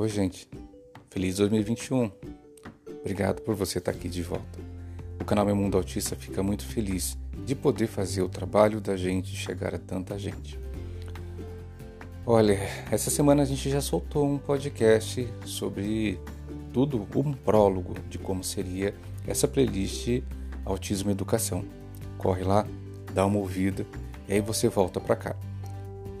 Oi, gente. Feliz 2021. Obrigado por você estar aqui de volta. O canal Meu Mundo Autista fica muito feliz de poder fazer o trabalho da gente chegar a tanta gente. Olha, essa semana a gente já soltou um podcast sobre tudo, um prólogo de como seria essa playlist Autismo e Educação. Corre lá, dá uma ouvida e aí você volta para cá.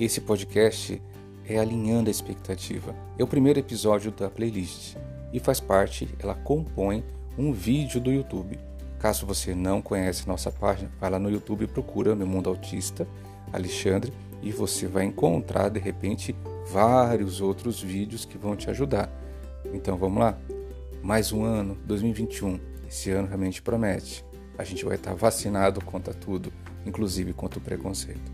Esse podcast é Alinhando a Expectativa. É o primeiro episódio da playlist e faz parte, ela compõe um vídeo do YouTube. Caso você não conhece nossa página, vai lá no YouTube e procura Meu Mundo Autista, Alexandre, e você vai encontrar de repente vários outros vídeos que vão te ajudar. Então vamos lá? Mais um ano, 2021. Esse ano realmente promete. A gente vai estar vacinado contra tudo, inclusive contra o preconceito.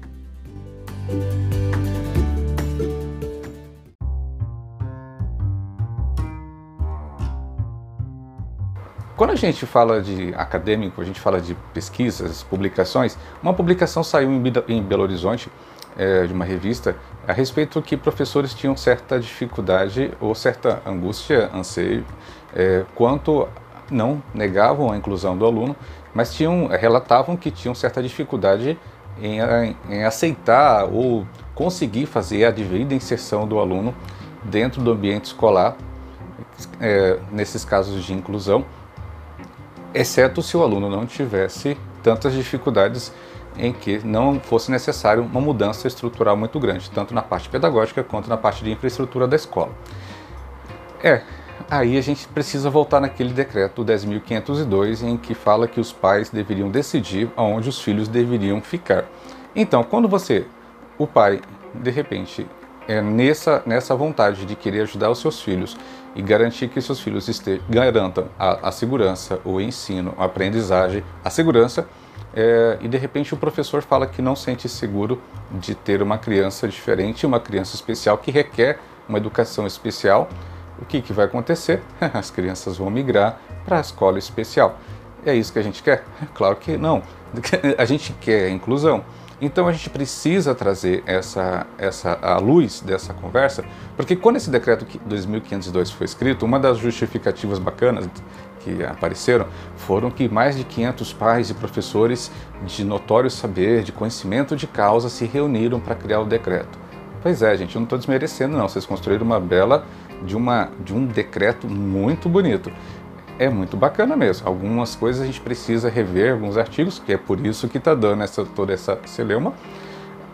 Quando a gente fala de acadêmico, a gente fala de pesquisas, publicações, uma publicação saiu em Belo Horizonte, é, de uma revista, a respeito que professores tinham certa dificuldade ou certa angústia, anseio, é, quanto não negavam a inclusão do aluno, mas tinham, relatavam que tinham certa dificuldade em, em aceitar ou conseguir fazer a devida inserção do aluno dentro do ambiente escolar, é, nesses casos de inclusão, exceto se o aluno não tivesse tantas dificuldades em que não fosse necessário uma mudança estrutural muito grande, tanto na parte pedagógica quanto na parte de infraestrutura da escola. É, aí a gente precisa voltar naquele decreto 10.502 em que fala que os pais deveriam decidir aonde os filhos deveriam ficar. Então, quando você, o pai, de repente, é nessa, nessa vontade de querer ajudar os seus filhos e garantir que seus filhos garantam a, a segurança, o ensino, a aprendizagem, a segurança, é, e de repente o professor fala que não sente seguro de ter uma criança diferente, uma criança especial que requer uma educação especial, o que, que vai acontecer? As crianças vão migrar para a escola especial. É isso que a gente quer? Claro que não. A gente quer a inclusão. Então a gente precisa trazer essa, essa a luz dessa conversa, porque quando esse decreto 2502 foi escrito, uma das justificativas bacanas que apareceram foram que mais de 500 pais e professores de notório saber, de conhecimento de causa, se reuniram para criar o decreto. Pois é, gente, eu não estou desmerecendo não, vocês construíram uma bela de, uma, de um decreto muito bonito é muito bacana mesmo. Algumas coisas a gente precisa rever, alguns artigos, que é por isso que está dando essa, toda essa celeuma.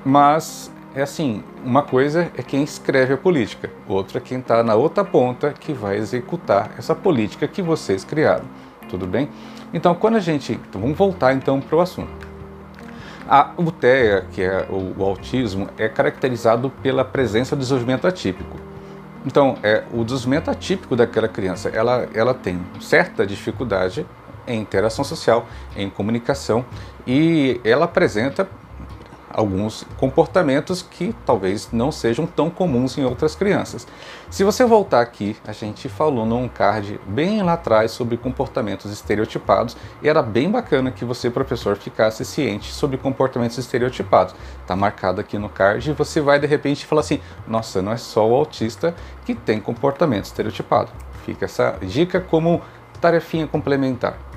Mas, é assim, uma coisa é quem escreve a política, outra é quem está na outra ponta que vai executar essa política que vocês criaram. Tudo bem? Então, quando a gente... Então, vamos voltar então para o assunto. A UTEA, que é o, o autismo, é caracterizado pela presença do desenvolvimento atípico. Então, é, o desenvolvimento atípico daquela criança, ela, ela tem certa dificuldade em interação social, em comunicação, e ela apresenta alguns comportamentos que talvez não sejam tão comuns em outras crianças. Se você voltar aqui, a gente falou num card bem lá atrás sobre comportamentos estereotipados e era bem bacana que você, professor, ficasse ciente sobre comportamentos estereotipados. Está marcado aqui no card e você vai de repente falar assim: nossa, não é só o autista que tem comportamento estereotipado. Fica essa dica como tarefinha complementar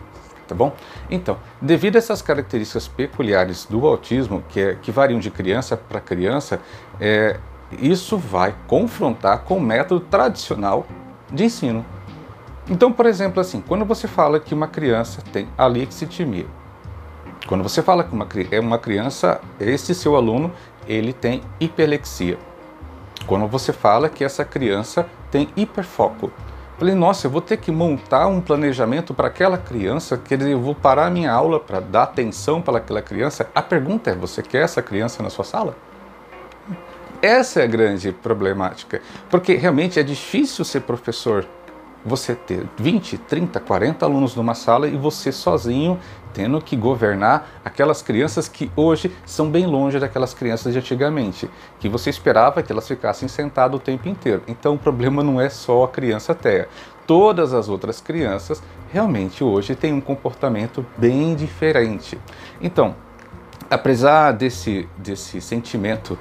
tá bom? Então, devido a essas características peculiares do autismo, que, é, que variam de criança para criança, é, isso vai confrontar com o método tradicional de ensino. Então, por exemplo, assim, quando você fala que uma criança tem alexitimia, quando você fala que uma, é uma criança, esse seu aluno, ele tem hiperlexia. Quando você fala que essa criança tem hiperfoco, Falei, nossa, eu vou ter que montar um planejamento para aquela criança, que eu vou parar minha aula para dar atenção para aquela criança. A pergunta é: você quer essa criança na sua sala? Essa é a grande problemática, porque realmente é difícil ser professor você ter 20, 30, 40 alunos numa sala e você sozinho tendo que governar aquelas crianças que hoje são bem longe daquelas crianças de antigamente, que você esperava que elas ficassem sentadas o tempo inteiro. Então o problema não é só a criança TEA. Todas as outras crianças realmente hoje têm um comportamento bem diferente. Então, apesar desse, desse sentimento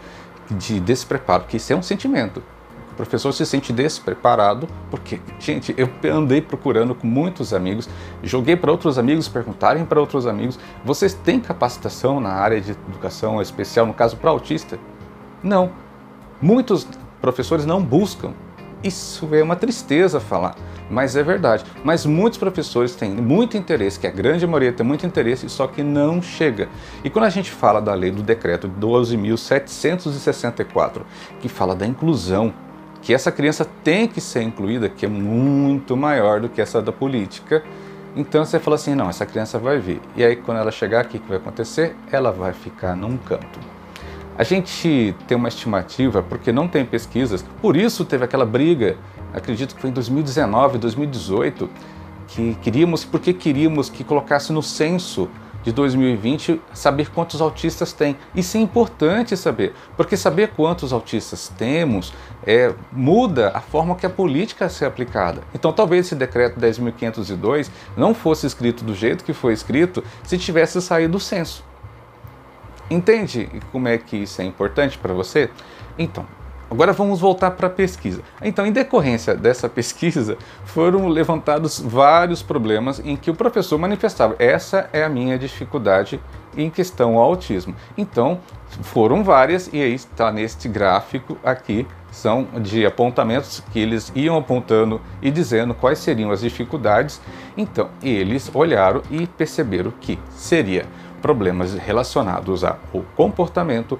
de despreparo, que isso é um sentimento, O professor se sente despreparado, porque, gente, eu andei procurando com muitos amigos, joguei para outros amigos perguntarem para outros amigos: vocês têm capacitação na área de educação especial, no caso para autista? Não. Muitos professores não buscam. Isso é uma tristeza falar, mas é verdade. Mas muitos professores têm muito interesse, que a grande maioria tem muito interesse, só que não chega. E quando a gente fala da lei do decreto 12.764, que fala da inclusão, que essa criança tem que ser incluída, que é muito maior do que essa da política, então você fala assim: não, essa criança vai vir. E aí, quando ela chegar aqui, o que vai acontecer? Ela vai ficar num canto. A gente tem uma estimativa, porque não tem pesquisas, por isso teve aquela briga, acredito que foi em 2019, 2018, que queríamos, porque queríamos que colocasse no censo de 2020 saber quantos autistas tem. Isso é importante saber, porque saber quantos autistas temos é, muda a forma que a política é aplicada. Então talvez esse decreto 10.502 não fosse escrito do jeito que foi escrito se tivesse saído do censo. Entende como é que isso é importante para você? Então, agora vamos voltar para a pesquisa. Então, em decorrência dessa pesquisa, foram levantados vários problemas em que o professor manifestava: essa é a minha dificuldade em questão ao autismo. Então, foram várias, e aí está neste gráfico aqui, são de apontamentos que eles iam apontando e dizendo quais seriam as dificuldades. Então, eles olharam e perceberam que seria problemas relacionados ao comportamento,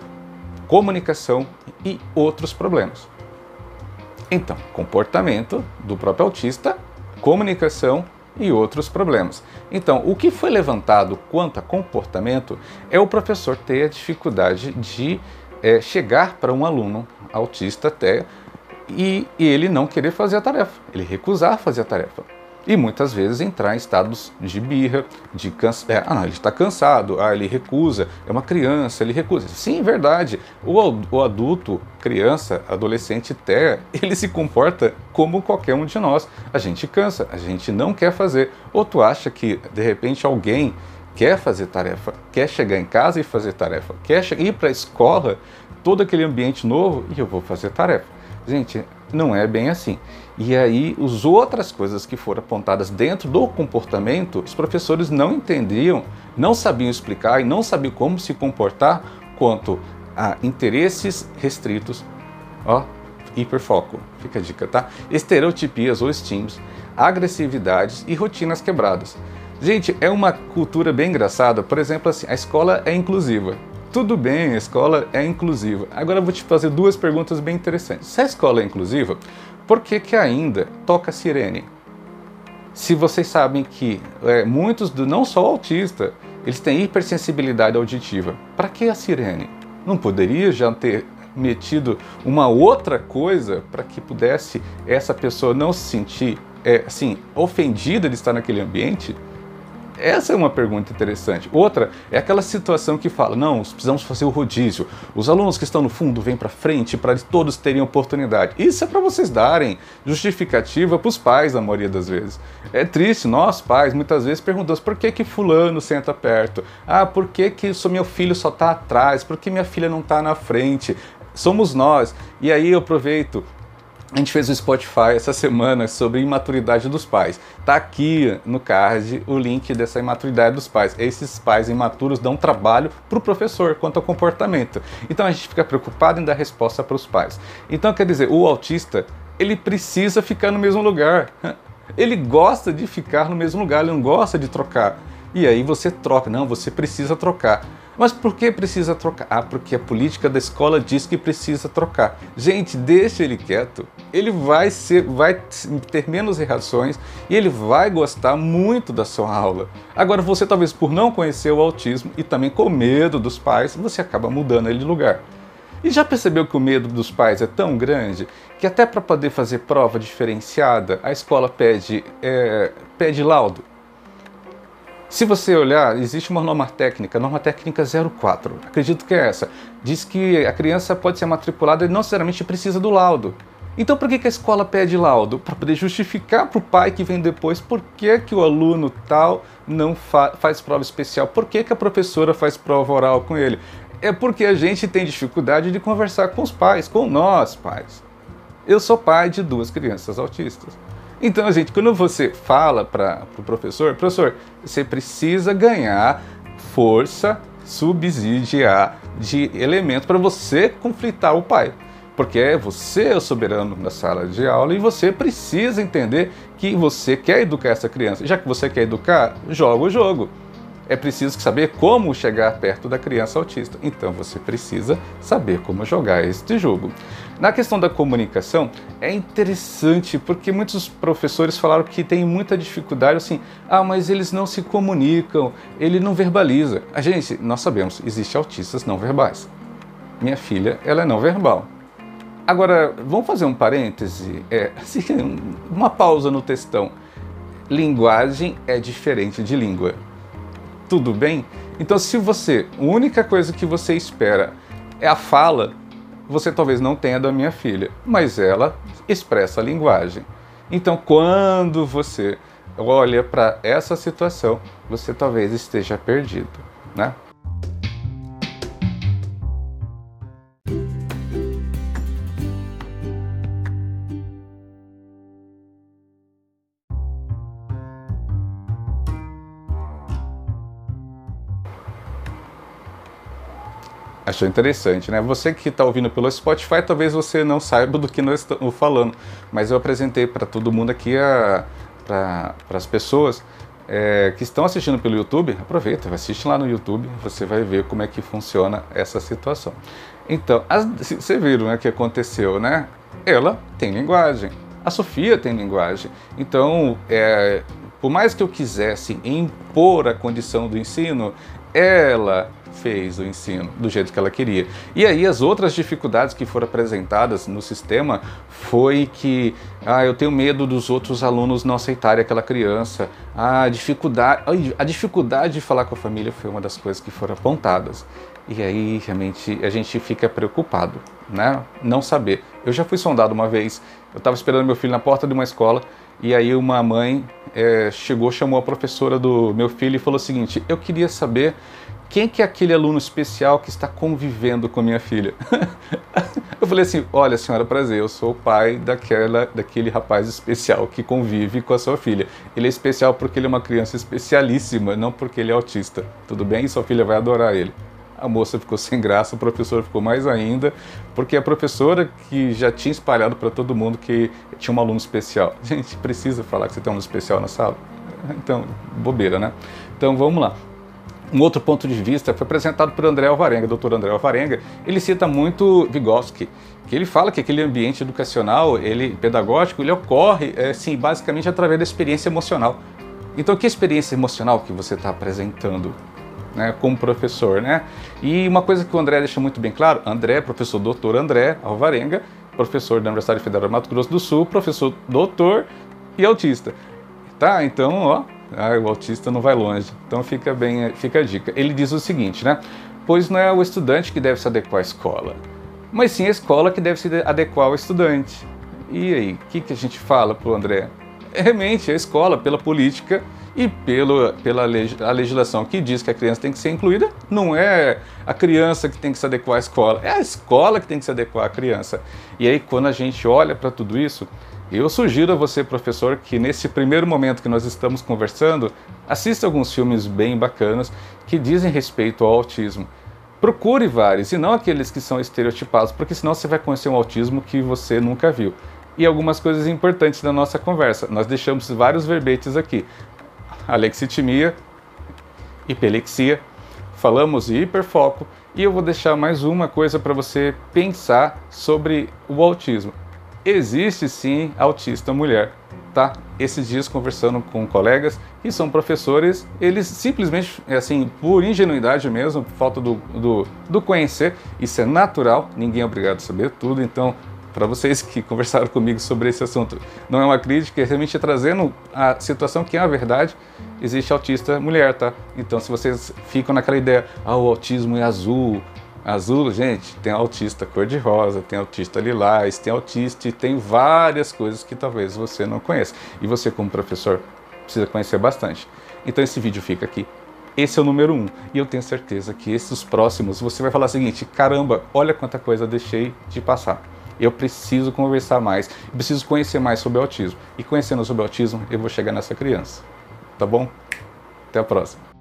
comunicação e outros problemas. Então, comportamento do próprio autista, comunicação e outros problemas. Então, o que foi levantado quanto a comportamento é o professor ter a dificuldade de é, chegar para um aluno autista até e, e ele não querer fazer a tarefa, ele recusar fazer a tarefa e muitas vezes entrar em estados de birra, de cansa... É, ah, não, ele está cansado, ah, ele recusa, é uma criança, ele recusa. Sim, verdade. O, o adulto, criança, adolescente até, ele se comporta como qualquer um de nós. A gente cansa, a gente não quer fazer. Ou tu acha que de repente alguém quer fazer tarefa, quer chegar em casa e fazer tarefa, quer ir para a escola, todo aquele ambiente novo e eu vou fazer tarefa. Gente, não é bem assim. E aí, as outras coisas que foram apontadas dentro do comportamento, os professores não entendiam, não sabiam explicar e não sabiam como se comportar quanto a interesses restritos, ó, hiperfoco, fica a dica, tá? Estereotipias ou estímulos, agressividades e rotinas quebradas. Gente, é uma cultura bem engraçada. Por exemplo, assim, a escola é inclusiva. Tudo bem, a escola é inclusiva. Agora eu vou te fazer duas perguntas bem interessantes. Se a escola é inclusiva, por que, que ainda toca sirene? Se vocês sabem que é, muitos, do, não só autista, eles têm hipersensibilidade auditiva, para que a sirene? Não poderia já ter metido uma outra coisa para que pudesse essa pessoa não se sentir é, assim ofendida de estar naquele ambiente? Essa é uma pergunta interessante. Outra é aquela situação que fala: não, precisamos fazer o rodízio. Os alunos que estão no fundo vêm para frente para todos terem oportunidade. Isso é para vocês darem justificativa para os pais, na maioria das vezes. É triste, nós pais muitas vezes perguntamos por que que fulano senta perto? Ah, por que que meu filho só está atrás? Por que minha filha não está na frente? Somos nós. E aí eu aproveito a gente fez um Spotify essa semana sobre imaturidade dos pais. Tá aqui no card o link dessa imaturidade dos pais. Esses pais imaturos dão trabalho para o professor quanto ao comportamento. Então a gente fica preocupado em dar resposta para os pais. Então quer dizer, o autista ele precisa ficar no mesmo lugar. Ele gosta de ficar no mesmo lugar, ele não gosta de trocar. E aí você troca, não, você precisa trocar. Mas por que precisa trocar? Ah, porque a política da escola diz que precisa trocar. Gente, deixa ele quieto. Ele vai ser, vai ter menos reações e ele vai gostar muito da sua aula. Agora, você talvez por não conhecer o autismo e também com medo dos pais, você acaba mudando ele de lugar. E já percebeu que o medo dos pais é tão grande que até para poder fazer prova diferenciada, a escola pede, é, pede laudo? Se você olhar, existe uma norma técnica, norma técnica 04, acredito que é essa. Diz que a criança pode ser matriculada e não necessariamente precisa do laudo. Então por que, a escola pede laudo? Para poder justificar para o pai que vem depois por que, que o aluno tal não fa faz prova especial, por que, que a professora faz prova oral com ele. É porque a gente tem dificuldade de conversar com os pais, com nós pais. Eu sou pai de duas crianças autistas. Então, gente, quando você fala para o pro professor, professor, você precisa ganhar força, subsidiar de elemento para você conflitar o pai. Porque é você é o soberano da sala de aula e você precisa entender que você quer educar essa criança. Já que você quer educar, joga o jogo é preciso saber como chegar perto da criança autista. Então você precisa saber como jogar este jogo. Na questão da comunicação, é interessante porque muitos professores falaram que tem muita dificuldade assim, ah, mas eles não se comunicam, ele não verbaliza. A gente, nós sabemos, existem autistas não verbais. Minha filha, ela é não verbal. Agora, vamos fazer um parêntese, é, assim, uma pausa no textão. Linguagem é diferente de língua tudo bem? Então, se você, a única coisa que você espera é a fala, você talvez não tenha da minha filha, mas ela expressa a linguagem. Então, quando você olha para essa situação, você talvez esteja perdido, né? Achou interessante, né? Você que está ouvindo pelo Spotify, talvez você não saiba do que nós estamos falando, mas eu apresentei para todo mundo aqui, para as pessoas é, que estão assistindo pelo YouTube, aproveita, assiste lá no YouTube, você vai ver como é que funciona essa situação. Então, as, você viram né, o que aconteceu, né? Ela tem linguagem, a Sofia tem linguagem. Então, é, por mais que eu quisesse impor a condição do ensino, ela fez o ensino do jeito que ela queria. E aí as outras dificuldades que foram apresentadas no sistema foi que ah, eu tenho medo dos outros alunos não aceitarem aquela criança. A dificuldade, a dificuldade de falar com a família foi uma das coisas que foram apontadas. E aí realmente a gente fica preocupado, né? Não saber. Eu já fui sondado uma vez. Eu estava esperando meu filho na porta de uma escola e aí uma mãe é, chegou, chamou a professora do meu filho e falou o seguinte: eu queria saber quem que é aquele aluno especial que está convivendo com minha filha? eu falei assim, olha senhora, prazer, eu sou o pai daquela, daquele rapaz especial que convive com a sua filha. Ele é especial porque ele é uma criança especialíssima, não porque ele é autista. Tudo bem? Sua filha vai adorar ele. A moça ficou sem graça, o professor ficou mais ainda, porque a professora que já tinha espalhado para todo mundo que tinha um aluno especial. Gente, precisa falar que você tem um aluno especial na sala? Então, bobeira, né? Então vamos lá um outro ponto de vista foi apresentado por André Alvarenga, doutor André Alvarenga. Ele cita muito Vygotsky, que ele fala que aquele ambiente educacional, ele pedagógico, ele ocorre, é, sim, basicamente através da experiência emocional. Então, que experiência emocional que você está apresentando? Né, como professor, né? E uma coisa que o André deixa muito bem claro, André, professor doutor André Alvarenga, professor da Universidade Federal do Mato Grosso do Sul, professor doutor e autista. Tá? Então, ó, ah, o autista não vai longe. Então fica bem, fica a dica. Ele diz o seguinte, né? Pois não é o estudante que deve se adequar à escola, mas sim a escola que deve se adequar ao estudante. E aí, o que, que a gente fala para o André? É realmente a escola, pela política e pelo, pela a legislação que diz que a criança tem que ser incluída, não é a criança que tem que se adequar à escola, é a escola que tem que se adequar à criança. E aí, quando a gente olha para tudo isso, eu sugiro a você, professor, que nesse primeiro momento que nós estamos conversando, assista alguns filmes bem bacanas que dizem respeito ao autismo. Procure vários, e não aqueles que são estereotipados, porque senão você vai conhecer um autismo que você nunca viu. E algumas coisas importantes da nossa conversa. Nós deixamos vários verbetes aqui. Alexitimia, hipelexia, falamos de hiperfoco, e eu vou deixar mais uma coisa para você pensar sobre o autismo existe sim autista mulher, tá? Esses dias conversando com colegas que são professores, eles simplesmente, assim, por ingenuidade mesmo, por falta do, do, do conhecer, isso é natural, ninguém é obrigado a saber tudo, então para vocês que conversaram comigo sobre esse assunto. Não é uma crítica, é realmente trazendo a situação que é a verdade. Existe autista mulher, tá? Então, se vocês ficam naquela ideia, ah, o autismo é azul, Azul, gente, tem autista cor-de-rosa, tem autista lilás, tem autista e tem várias coisas que talvez você não conheça. E você, como professor, precisa conhecer bastante. Então esse vídeo fica aqui. Esse é o número um. E eu tenho certeza que esses próximos você vai falar o seguinte: caramba, olha quanta coisa deixei de passar. Eu preciso conversar mais, preciso conhecer mais sobre autismo. E conhecendo sobre autismo, eu vou chegar nessa criança. Tá bom? Até a próxima.